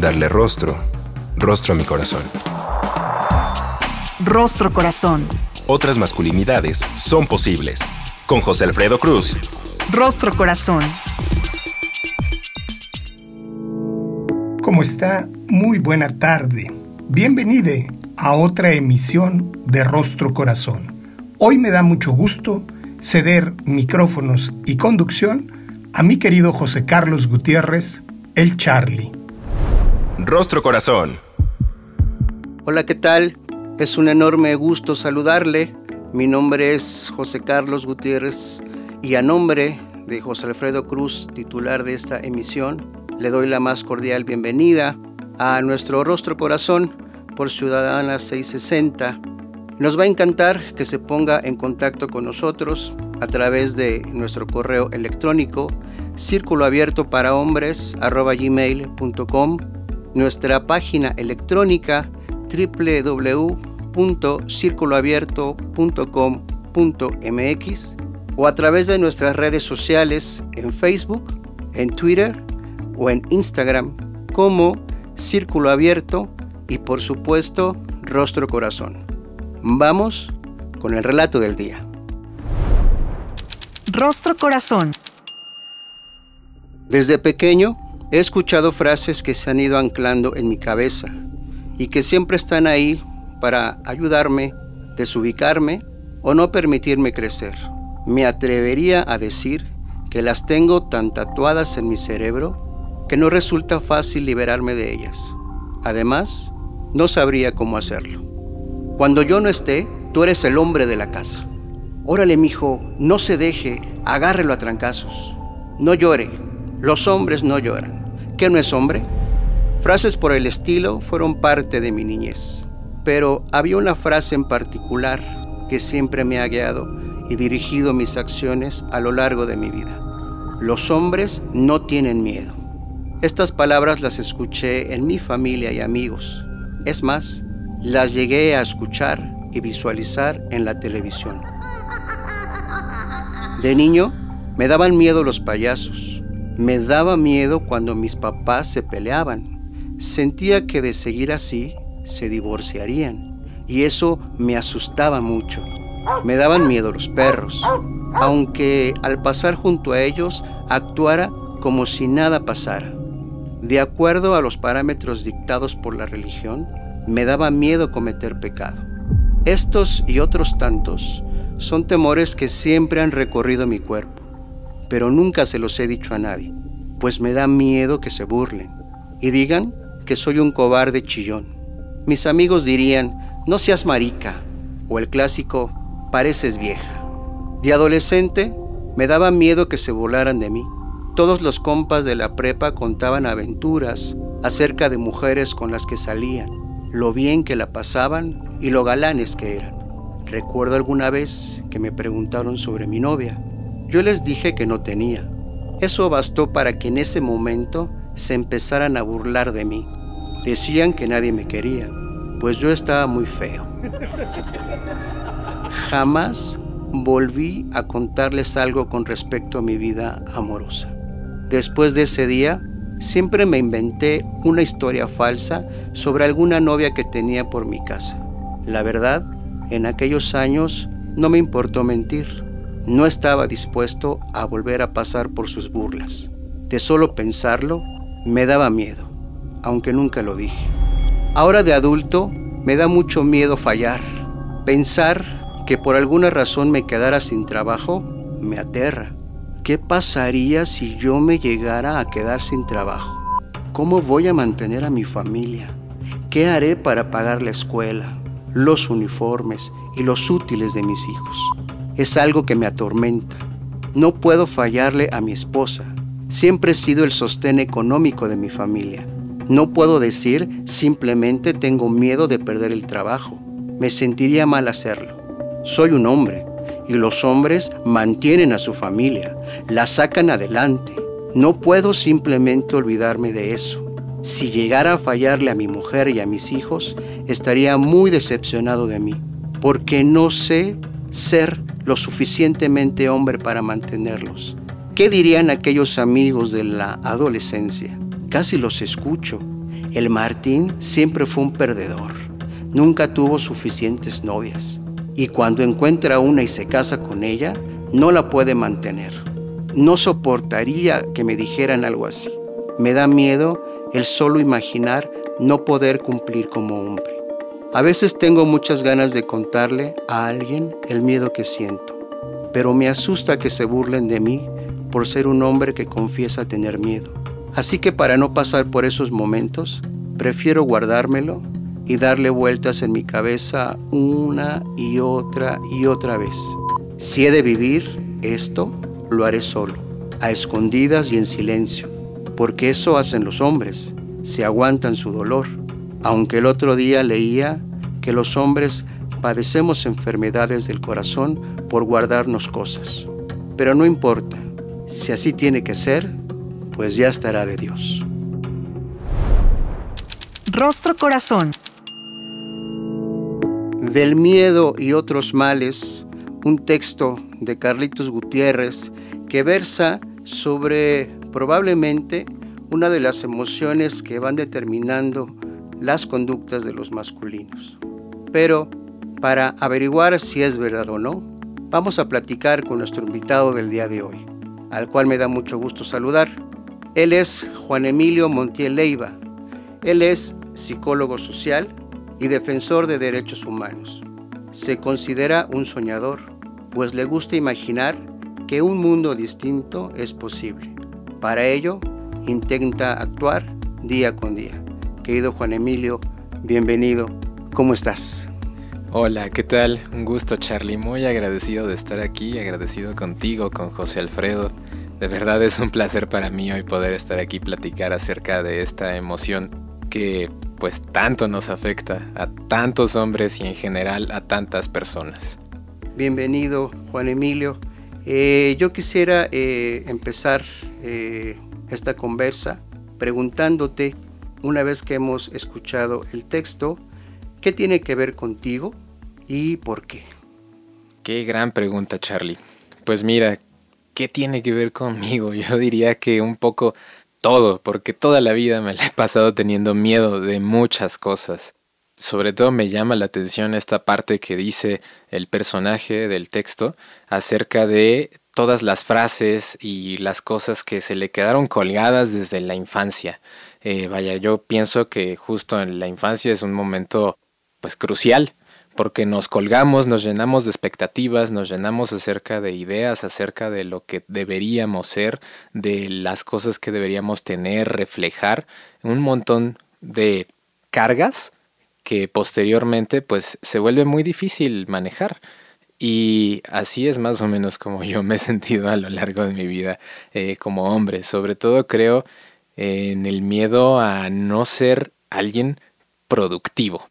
darle rostro, rostro a mi corazón. Rostro Corazón. Otras masculinidades son posibles. Con José Alfredo Cruz. Rostro Corazón. ¿Cómo está? Muy buena tarde. Bienvenide a otra emisión de Rostro Corazón. Hoy me da mucho gusto ceder micrófonos y conducción a mi querido José Carlos Gutiérrez, el Charlie. Rostro Corazón. Hola, ¿qué tal? Es un enorme gusto saludarle. Mi nombre es José Carlos Gutiérrez y a nombre de José Alfredo Cruz, titular de esta emisión, le doy la más cordial bienvenida a nuestro Rostro Corazón por Ciudadana 660. Nos va a encantar que se ponga en contacto con nosotros a través de nuestro correo electrónico círculo abierto para hombres gmail.com nuestra página electrónica www.circuloabierto.com.mx o a través de nuestras redes sociales en Facebook, en Twitter o en Instagram como Círculo Abierto y por supuesto Rostro Corazón. Vamos con el relato del día. Rostro Corazón. Desde pequeño He escuchado frases que se han ido anclando en mi cabeza y que siempre están ahí para ayudarme, desubicarme o no permitirme crecer. Me atrevería a decir que las tengo tan tatuadas en mi cerebro que no resulta fácil liberarme de ellas. Además, no sabría cómo hacerlo. Cuando yo no esté, tú eres el hombre de la casa. Órale, mijo, no se deje, agárrelo a trancazos. No llore, los hombres no lloran. ¿Qué no es hombre? Frases por el estilo fueron parte de mi niñez, pero había una frase en particular que siempre me ha guiado y dirigido mis acciones a lo largo de mi vida. Los hombres no tienen miedo. Estas palabras las escuché en mi familia y amigos. Es más, las llegué a escuchar y visualizar en la televisión. De niño, me daban miedo los payasos me daba miedo cuando mis papás se peleaban. Sentía que de seguir así se divorciarían y eso me asustaba mucho. Me daban miedo los perros, aunque al pasar junto a ellos actuara como si nada pasara. De acuerdo a los parámetros dictados por la religión, me daba miedo cometer pecado. Estos y otros tantos son temores que siempre han recorrido mi cuerpo pero nunca se los he dicho a nadie, pues me da miedo que se burlen y digan que soy un cobarde chillón. Mis amigos dirían, no seas marica, o el clásico, pareces vieja. De adolescente, me daba miedo que se burlaran de mí. Todos los compas de la prepa contaban aventuras acerca de mujeres con las que salían, lo bien que la pasaban y lo galanes que eran. Recuerdo alguna vez que me preguntaron sobre mi novia yo les dije que no tenía. Eso bastó para que en ese momento se empezaran a burlar de mí. Decían que nadie me quería, pues yo estaba muy feo. Jamás volví a contarles algo con respecto a mi vida amorosa. Después de ese día, siempre me inventé una historia falsa sobre alguna novia que tenía por mi casa. La verdad, en aquellos años no me importó mentir. No estaba dispuesto a volver a pasar por sus burlas. De solo pensarlo, me daba miedo, aunque nunca lo dije. Ahora de adulto, me da mucho miedo fallar. Pensar que por alguna razón me quedara sin trabajo me aterra. ¿Qué pasaría si yo me llegara a quedar sin trabajo? ¿Cómo voy a mantener a mi familia? ¿Qué haré para pagar la escuela, los uniformes y los útiles de mis hijos? Es algo que me atormenta. No puedo fallarle a mi esposa. Siempre he sido el sostén económico de mi familia. No puedo decir simplemente tengo miedo de perder el trabajo. Me sentiría mal hacerlo. Soy un hombre y los hombres mantienen a su familia, la sacan adelante. No puedo simplemente olvidarme de eso. Si llegara a fallarle a mi mujer y a mis hijos, estaría muy decepcionado de mí, porque no sé ser lo suficientemente hombre para mantenerlos. ¿Qué dirían aquellos amigos de la adolescencia? Casi los escucho. El Martín siempre fue un perdedor. Nunca tuvo suficientes novias. Y cuando encuentra una y se casa con ella, no la puede mantener. No soportaría que me dijeran algo así. Me da miedo el solo imaginar no poder cumplir como hombre. A veces tengo muchas ganas de contarle a alguien el miedo que siento, pero me asusta que se burlen de mí por ser un hombre que confiesa tener miedo. Así que para no pasar por esos momentos, prefiero guardármelo y darle vueltas en mi cabeza una y otra y otra vez. Si he de vivir esto, lo haré solo, a escondidas y en silencio, porque eso hacen los hombres, se aguantan su dolor. Aunque el otro día leía que los hombres padecemos enfermedades del corazón por guardarnos cosas. Pero no importa, si así tiene que ser, pues ya estará de Dios. Rostro Corazón. Del miedo y otros males, un texto de Carlitos Gutiérrez que versa sobre probablemente una de las emociones que van determinando las conductas de los masculinos. Pero para averiguar si es verdad o no, vamos a platicar con nuestro invitado del día de hoy al cual me da mucho gusto saludar. Él es Juan Emilio Montiel Leiva. Él es psicólogo social y defensor de derechos humanos. Se considera un soñador, pues le gusta imaginar que un mundo distinto es posible. Para ello, intenta actuar día con día. Querido Juan Emilio, bienvenido. ¿Cómo estás? Hola, ¿qué tal? Un gusto Charlie, muy agradecido de estar aquí, agradecido contigo, con José Alfredo. De verdad es un placer para mí hoy poder estar aquí platicar acerca de esta emoción que pues tanto nos afecta a tantos hombres y en general a tantas personas. Bienvenido Juan Emilio. Eh, yo quisiera eh, empezar eh, esta conversa preguntándote, una vez que hemos escuchado el texto, ¿Qué tiene que ver contigo y por qué? Qué gran pregunta, Charlie. Pues mira, ¿qué tiene que ver conmigo? Yo diría que un poco todo, porque toda la vida me la he pasado teniendo miedo de muchas cosas. Sobre todo me llama la atención esta parte que dice el personaje del texto acerca de todas las frases y las cosas que se le quedaron colgadas desde la infancia. Eh, vaya, yo pienso que justo en la infancia es un momento pues crucial, porque nos colgamos, nos llenamos de expectativas, nos llenamos acerca de ideas, acerca de lo que deberíamos ser, de las cosas que deberíamos tener, reflejar, un montón de cargas que posteriormente pues se vuelve muy difícil manejar. Y así es más o menos como yo me he sentido a lo largo de mi vida eh, como hombre. Sobre todo creo en el miedo a no ser alguien productivo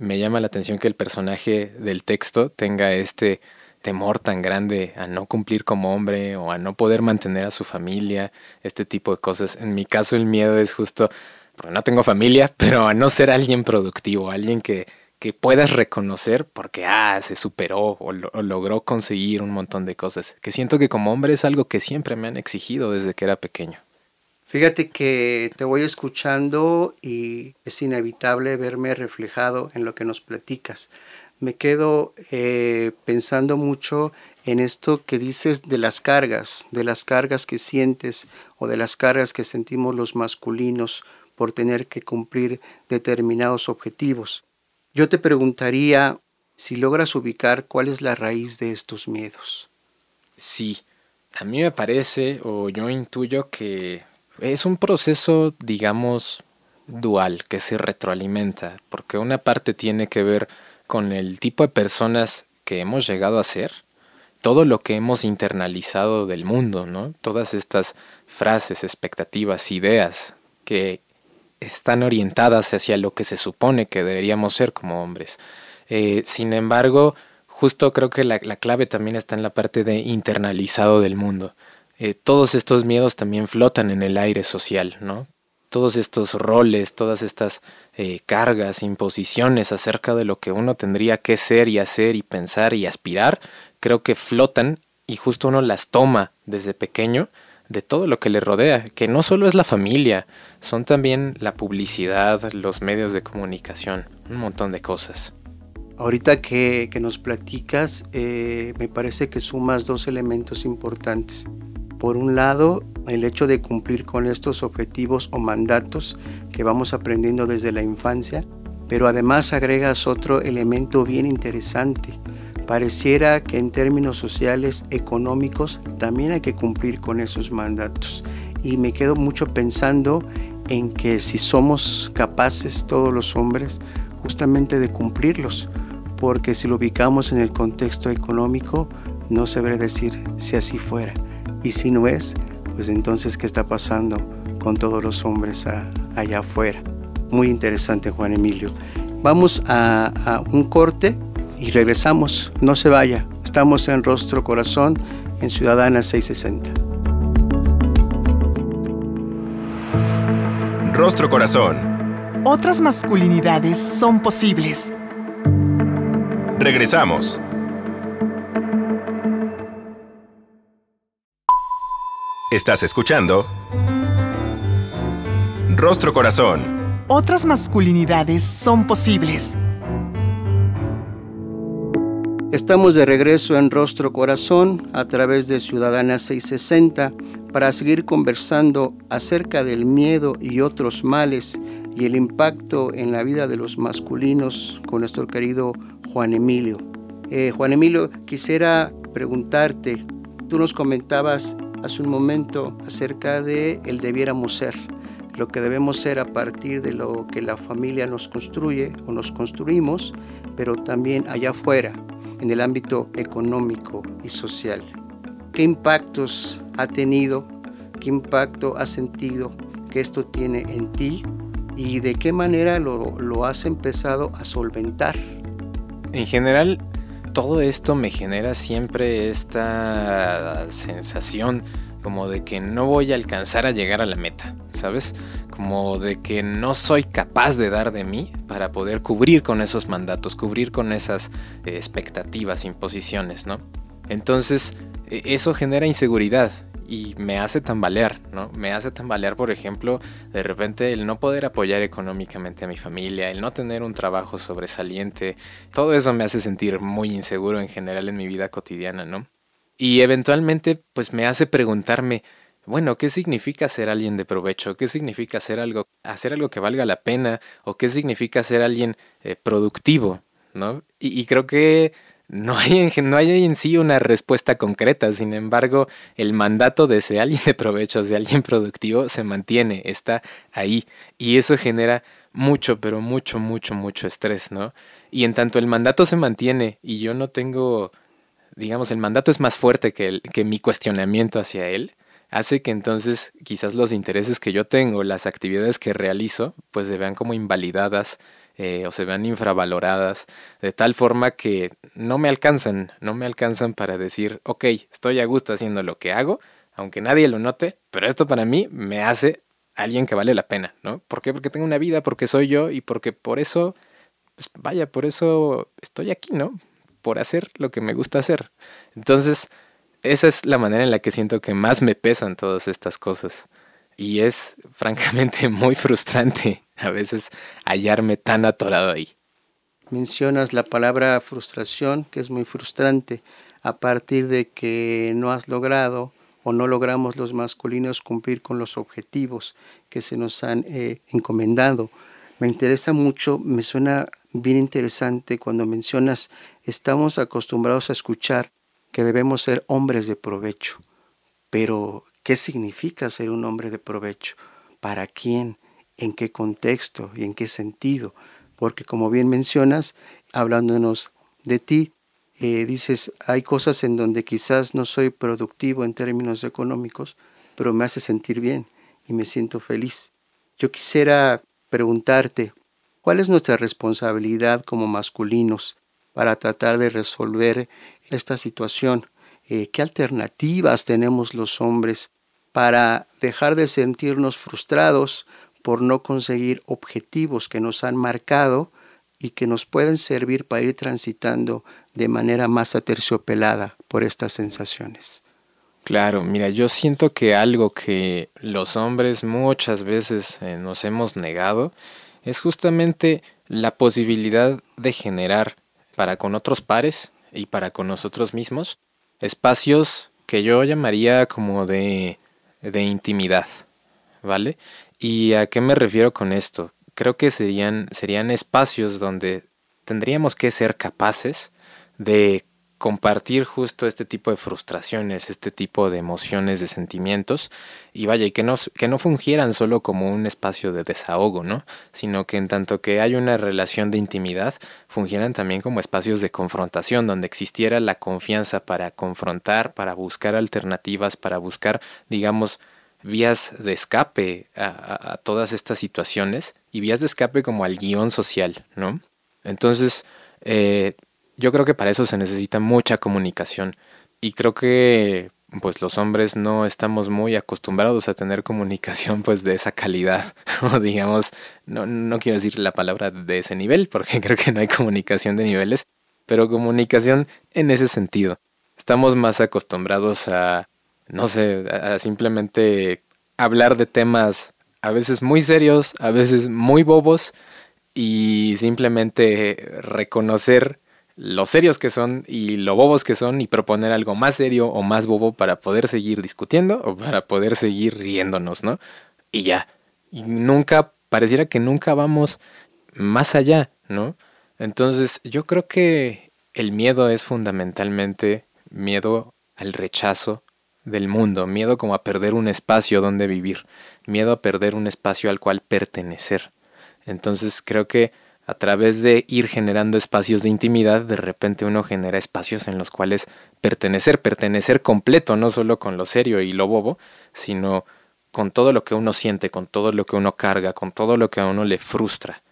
me llama la atención que el personaje del texto tenga este temor tan grande a no cumplir como hombre o a no poder mantener a su familia, este tipo de cosas. En mi caso el miedo es justo, porque no tengo familia, pero a no ser alguien productivo, alguien que, que puedas reconocer porque, ah, se superó o, o logró conseguir un montón de cosas, que siento que como hombre es algo que siempre me han exigido desde que era pequeño. Fíjate que te voy escuchando y es inevitable verme reflejado en lo que nos platicas. Me quedo eh, pensando mucho en esto que dices de las cargas, de las cargas que sientes o de las cargas que sentimos los masculinos por tener que cumplir determinados objetivos. Yo te preguntaría si logras ubicar cuál es la raíz de estos miedos. Sí, a mí me parece o yo intuyo que es un proceso, digamos, dual, que se retroalimenta, porque una parte tiene que ver con el tipo de personas que hemos llegado a ser, todo lo que hemos internalizado del mundo, ¿no? Todas estas frases, expectativas, ideas que están orientadas hacia lo que se supone que deberíamos ser como hombres. Eh, sin embargo, justo creo que la, clave también está en la parte de internalizado del mundo. Eh, todos estos miedos también flotan en el aire social, ¿no? Todos estos roles, todas estas eh, cargas, imposiciones acerca de lo que uno tendría que ser y hacer y pensar y aspirar, creo que flotan y justo uno las toma desde pequeño de todo lo que le rodea, que no solo es la familia, son también la publicidad, los medios de comunicación, un montón de cosas. Ahorita que, nos platicas, eh, me parece que sumas dos elementos importantes. Por un lado, el hecho de cumplir con estos objetivos o mandatos que vamos aprendiendo desde la infancia, pero además agregas otro elemento bien interesante. Pareciera que en términos sociales, económicos, también hay que cumplir con esos mandatos. Y me quedo mucho pensando en que si somos capaces todos los hombres justamente de cumplirlos, porque si lo ubicamos en el contexto económico, no se debe decir si así fuera. Y si no es, pues entonces, ¿qué está pasando con todos los hombres allá afuera? Muy interesante, Juan Emilio. Vamos a un corte y regresamos. No se vaya. Estamos en Rostro Corazón, en Ciudadana 660. Rostro Corazón. Otras masculinidades son posibles. Regresamos. Estás escuchando Rostro Corazón. Otras masculinidades son posibles. Estamos de regreso en Rostro Corazón a través de Ciudadana 660 para seguir conversando acerca del miedo y otros males y el impacto en la vida de los masculinos con nuestro querido Juan Emilio. Eh, Juan Emilio, quisiera preguntarte, tú nos comentabas hace un momento acerca de el debiéramos ser, lo que debemos ser a partir de lo que la familia nos construye o nos construimos, pero también allá afuera, en el ámbito económico y social. ¿Qué impactos ha tenido? ¿Qué impacto has sentido que esto tiene en ti? ¿Y de qué manera lo, lo has empezado a solventar? En general, todo esto me genera siempre esta sensación como de que no voy a alcanzar a llegar a la meta, ¿sabes? Como de que no soy capaz de dar de mí para poder cubrir con esos mandatos, cubrir con esas eh, expectativas, imposiciones, ¿no? Entonces, e, eso genera inseguridad y me hace tambalear, ¿no? Me hace tambalear, por ejemplo, de repente el no poder apoyar económicamente a mi familia, el no tener un trabajo sobresaliente, todo eso me hace sentir muy inseguro en general en mi vida cotidiana, ¿no? Y eventualmente, pues me hace preguntarme, bueno, ¿qué significa ser alguien de provecho? ¿Qué significa hacer algo, hacer algo que valga la pena? ¿O qué significa ser alguien eh, productivo? ¿No? y creo que no hay, en, no hay en sí una respuesta concreta, sin embargo, el mandato de ser alguien de provecho, de alguien productivo, se mantiene, está ahí. Y eso genera mucho, pero mucho, mucho, mucho estrés, ¿no? Y en tanto el mandato se mantiene y yo no tengo, digamos, el mandato es más fuerte que, el, que mi cuestionamiento hacia él, hace que entonces quizás los intereses que yo tengo, las actividades que realizo, pues se vean como invalidadas eh, o se vean infravaloradas, de tal forma que no me alcanzan, no me alcanzan para decir, ok, estoy a gusto haciendo lo que hago, aunque nadie lo note, pero esto para mí me hace alguien que vale la pena, ¿no? ¿Por qué? Porque tengo una vida, porque soy yo y porque por eso, pues vaya, por eso estoy aquí, ¿no? Por hacer lo que me gusta hacer. Entonces, esa es la manera en la que siento que más me pesan todas estas cosas. Y es francamente muy frustrante a veces hallarme tan atorado ahí. Mencionas la palabra frustración, que es muy frustrante, a partir de que no has logrado o no logramos los masculinos cumplir con los objetivos que se nos han eh, encomendado. Me interesa mucho, me suena bien interesante cuando mencionas, estamos acostumbrados a escuchar que debemos ser hombres de provecho, pero ¿qué significa ser un hombre de provecho? ¿Para quién? en qué contexto y en qué sentido. Porque como bien mencionas, hablándonos de ti, eh, dices, hay cosas en donde quizás no soy productivo en términos económicos, pero me hace sentir bien y me siento feliz. Yo quisiera preguntarte, ¿cuál es nuestra responsabilidad como masculinos para tratar de resolver esta situación? Eh, ¿Qué alternativas tenemos los hombres para dejar de sentirnos frustrados por no conseguir objetivos que nos han marcado y que nos pueden servir para ir transitando de manera más aterciopelada por estas sensaciones. Claro, mira, yo siento que algo que los hombres muchas veces eh, nos hemos negado es justamente la posibilidad de generar para con otros pares y para con nosotros mismos espacios que yo llamaría como de, de intimidad, ¿vale? ¿Y a qué me refiero con esto? Creo que serían, serían espacios donde tendríamos que ser capaces de compartir justo este tipo de frustraciones, este tipo de emociones, de sentimientos, y vaya, y que no, que no fungieran solo como un espacio de desahogo, ¿no? Sino que en tanto que hay una relación de intimidad, fungieran también como espacios de confrontación, donde existiera la confianza para confrontar, para buscar alternativas, para buscar, digamos, vías de escape a, a todas estas situaciones y vías de escape como al guion social, ¿no? Entonces, eh, yo creo que para eso se necesita mucha comunicación. Y creo que pues los hombres no estamos muy acostumbrados a tener comunicación pues de esa calidad o digamos no, no quiero decir la palabra de ese nivel porque creo que no hay comunicación de niveles pero comunicación en ese sentido. Estamos más acostumbrados a no sé a simplemente hablar de temas a veces muy serios a veces muy bobos y simplemente reconocer lo serios que son y lo bobos que son y proponer algo más serio o más bobo para poder seguir discutiendo o para poder seguir riéndonos, ¿no? Y ya. Y nunca, pareciera que nunca vamos más allá, ¿no? Entonces yo creo que el miedo es fundamentalmente miedo al rechazo del mundo, miedo como a perder un espacio donde vivir, miedo a perder un espacio al cual pertenecer. Entonces creo que a través de ir generando espacios de intimidad, de repente uno genera espacios en los cuales pertenecer, pertenecer completo, no solo con lo serio y lo bobo, sino con todo lo que uno siente, con todo lo que uno carga, con todo lo que a uno le frustra.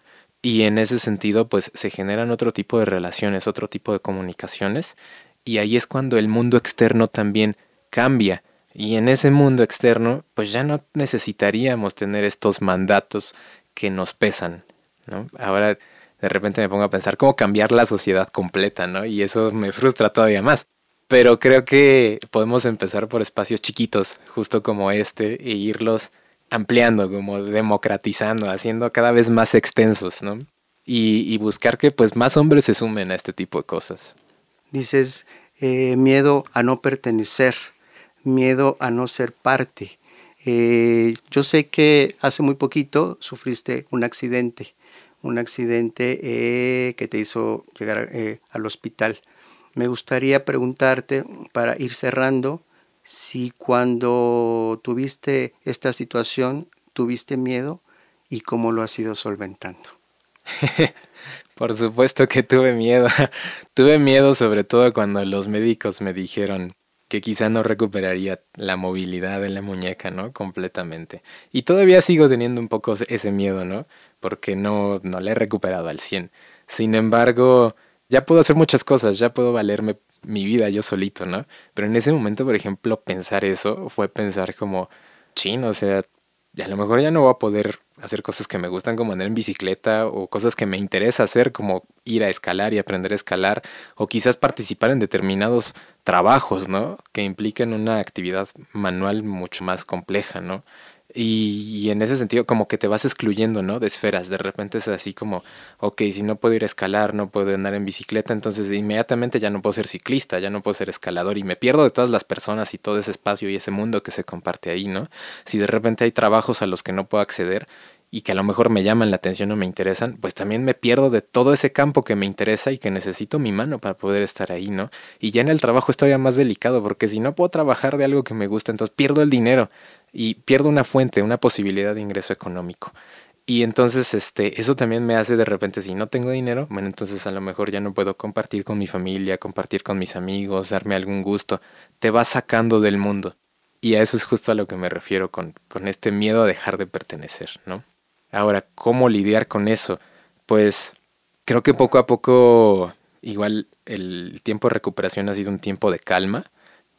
Y en ese sentido, pues se generan otro tipo de relaciones, otro tipo de comunicaciones, y ahí es cuando el mundo externo también cambia. Y en ese mundo externo, pues ya no necesitaríamos tener estos mandatos que nos pesan, Ahora de repente me pongo a pensar cómo cambiar la sociedad completa, ¿no? Y eso me frustra todavía más. Pero creo que podemos empezar por espacios chiquitos, justo como este, e irlos ampliando, como democratizando, haciendo cada vez más extensos, ¿no? Y, buscar que pues más hombres se sumen a este tipo de cosas. Dices, eh, miedo a no pertenecer, miedo a no ser parte. Eh, yo sé que hace muy poquito sufriste un accidente un accidente eh, que te hizo llegar eh, al hospital. Me gustaría preguntarte, para ir cerrando, si cuando tuviste esta situación tuviste miedo y cómo lo has ido solventando. Por supuesto que tuve miedo. tuve miedo sobre todo cuando los médicos me dijeron que quizá no recuperaría la movilidad de la muñeca, ¿no? Completamente. Y todavía sigo teniendo un poco ese miedo, ¿no? Porque no, no la he recuperado al 100. Sin embargo, ya puedo hacer muchas cosas, ya puedo valerme mi vida yo solito, ¿no? Pero en ese momento, por ejemplo, pensar eso fue pensar como, chino, o sea, a lo mejor ya no voy a poder hacer cosas que me gustan como andar en bicicleta o cosas que me interesa hacer como ir a escalar y aprender a escalar o quizás participar en determinados trabajos, ¿no? Que impliquen una actividad manual mucho más compleja, ¿no? Y, en ese sentido, como que te vas excluyendo, ¿no? De esferas. De repente es así como, ok, si no puedo ir a escalar, no puedo andar en bicicleta, entonces inmediatamente ya no puedo ser ciclista, ya no puedo ser escalador y me pierdo de todas las personas y todo ese espacio y ese mundo que se comparte ahí, ¿no? Si de repente hay trabajos a los que no puedo acceder y que a lo mejor me llaman la atención o me interesan, pues también me pierdo de todo ese campo que me interesa y que necesito mi mano para poder estar ahí, ¿no? Y ya en el trabajo estoy todavía más delicado porque si no puedo trabajar de algo que me gusta, entonces pierdo el dinero y pierdo una fuente, una posibilidad de ingreso económico. Y entonces este, eso también me hace de repente, si no tengo dinero, bueno, entonces a lo mejor ya no puedo compartir con mi familia, compartir con mis amigos, darme algún gusto. Te vas sacando del mundo. Y a eso es justo a lo que me refiero con, con este miedo a dejar de pertenecer, ¿no? Ahora, ¿cómo lidiar con eso? Pues creo que poco a poco, igual el tiempo de recuperación ha sido un tiempo de calma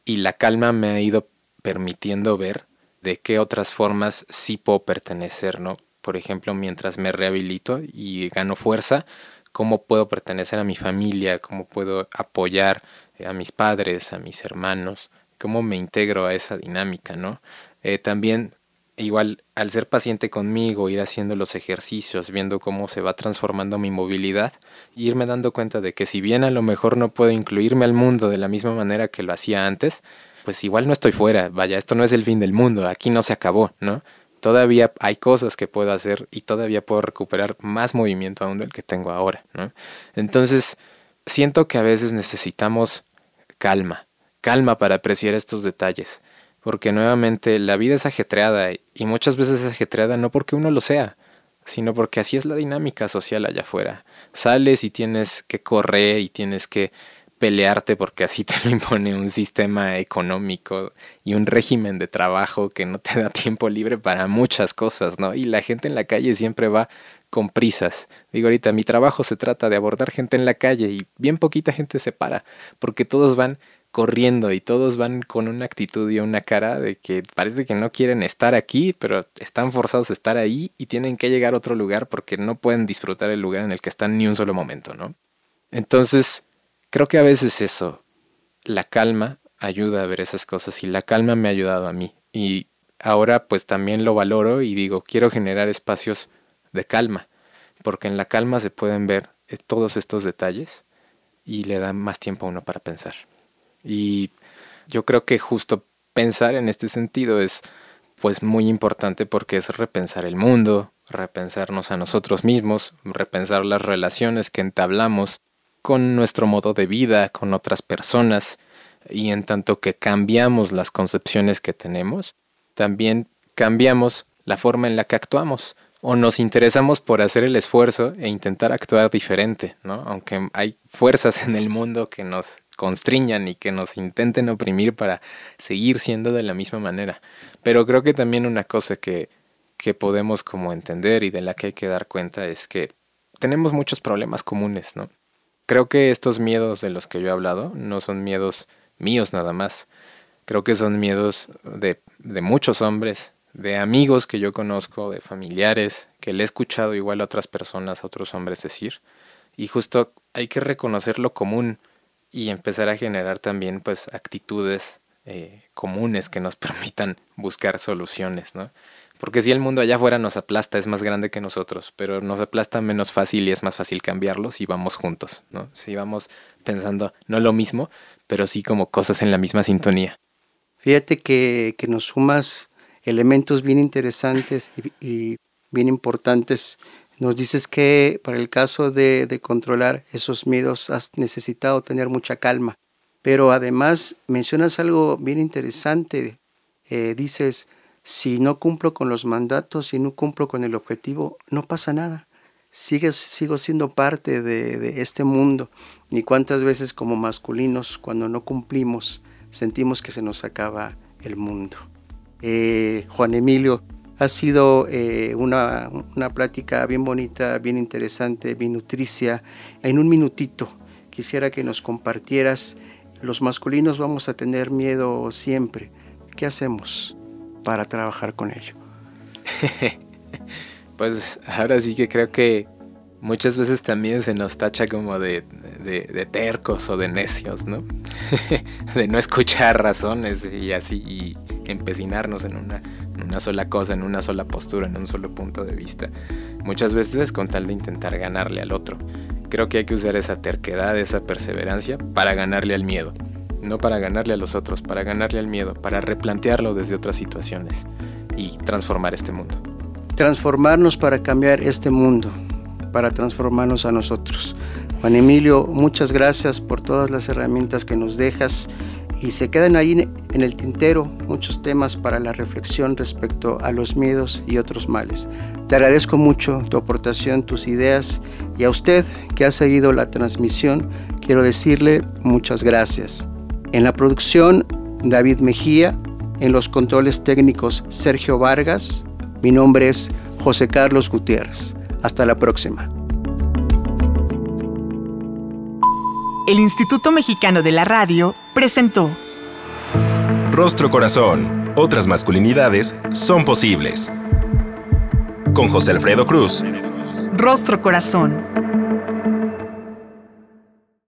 y la calma me ha ido permitiendo ver de qué otras formas sí puedo pertenecer, ¿no? Por ejemplo, mientras me rehabilito y gano fuerza, cómo puedo pertenecer a mi familia, cómo puedo apoyar eh, a mis padres, a mis hermanos, cómo me integro a esa dinámica, ¿no? Eh, también, igual, al ser paciente conmigo, ir haciendo los ejercicios, viendo cómo se va transformando mi movilidad, irme dando cuenta de que si bien a lo mejor no puedo incluirme al mundo de la misma manera que lo hacía antes, pues igual no estoy fuera, vaya, esto no es el fin del mundo, aquí no se acabó, ¿no? Todavía hay cosas que puedo hacer y todavía puedo recuperar más movimiento aún del que tengo ahora, ¿no? Entonces, siento que a veces necesitamos calma, calma para apreciar estos detalles, porque nuevamente la vida es ajetreada y muchas veces es ajetreada no porque uno lo sea, sino porque así es la dinámica social allá afuera. Sales y tienes que correr y tienes que pelearte porque así te lo impone un sistema económico y un régimen de trabajo que no te da tiempo libre para muchas cosas, ¿no? Y la gente en la calle siempre va con prisas. Digo ahorita, mi trabajo se trata de abordar gente en la calle y bien poquita gente se para, porque todos van corriendo y todos van con una actitud y una cara de que parece que no quieren estar aquí, pero están forzados a estar ahí y tienen que llegar a otro lugar porque no pueden disfrutar el lugar en el que están ni un solo momento, ¿no? Entonces, Creo que a veces eso, la calma ayuda a ver esas cosas y la calma me ha ayudado a mí. Y ahora pues también lo valoro y digo, quiero generar espacios de calma, porque en la calma se pueden ver eh, todos estos detalles y le da más tiempo a uno para pensar. Y yo creo que justo pensar en este sentido es pues muy importante porque es repensar el mundo, repensarnos a nosotros mismos, repensar las relaciones que entablamos con nuestro modo de vida, con otras personas, y en tanto que cambiamos las concepciones que tenemos, también cambiamos la forma en la que actuamos o nos interesamos por hacer el esfuerzo e intentar actuar diferente, ¿no? Aunque hay fuerzas en el mundo que nos constriñan y que nos intenten oprimir para seguir siendo de la misma manera. Pero creo que también una cosa que, que podemos como entender y de la que hay que dar cuenta es que tenemos muchos problemas comunes, ¿no? Creo que estos miedos de los que yo he hablado no son miedos míos nada más. Creo que son miedos de, de muchos hombres, de amigos que yo conozco, de familiares, que le he escuchado igual a otras personas, a otros hombres decir. Y justo hay que reconocer lo común y empezar a generar también pues actitudes eh, comunes que nos permitan buscar soluciones, ¿no? Porque si el mundo allá afuera nos aplasta, es más grande que nosotros, pero nos aplasta menos fácil y es más fácil cambiarlo si vamos juntos, ¿no? Si vamos pensando no lo mismo, pero sí como cosas en la misma sintonía. Fíjate que, nos sumas elementos bien interesantes y, bien importantes. Nos dices que para el caso de, de controlar esos miedos has necesitado tener mucha calma, pero además mencionas algo bien interesante. Eh, dices, si no cumplo con los mandatos, si no cumplo con el objetivo, no pasa nada. Sigo siendo parte de, este mundo. Ni cuántas veces como masculinos, cuando no cumplimos, sentimos que se nos acaba el mundo. Eh, Juan Emilio, ha sido eh, una, una plática bien bonita, bien interesante, bien nutricia. En un minutito quisiera que nos compartieras, los masculinos vamos a tener miedo siempre. ¿Qué hacemos? Para trabajar con ello. pues ahora sí que creo que muchas veces también se nos tacha como de, tercos o de necios, ¿no? de no escuchar razones y así empecinarnos en una, sola cosa, en una sola postura, en un solo punto de vista. Muchas veces con tal de intentar ganarle al otro. Creo que hay que usar esa terquedad, esa perseverancia para ganarle al miedo no para ganarle a los otros, para ganarle al miedo, para replantearlo desde otras situaciones y transformar este mundo. Transformarnos para cambiar este mundo, para transformarnos a nosotros. Juan Emilio, muchas gracias por todas las herramientas que nos dejas y se quedan ahí en el tintero muchos temas para la reflexión respecto a los miedos y otros males. Te agradezco mucho tu aportación, tus ideas y a usted que ha seguido la transmisión, quiero decirle muchas gracias. En la producción, David Mejía. En los controles técnicos, Sergio Vargas. Mi nombre es José Carlos Gutiérrez. Hasta la próxima. El Instituto Mexicano de la Radio presentó Rostro Corazón. Otras masculinidades son posibles. Con José Alfredo Cruz. Rostro Corazón.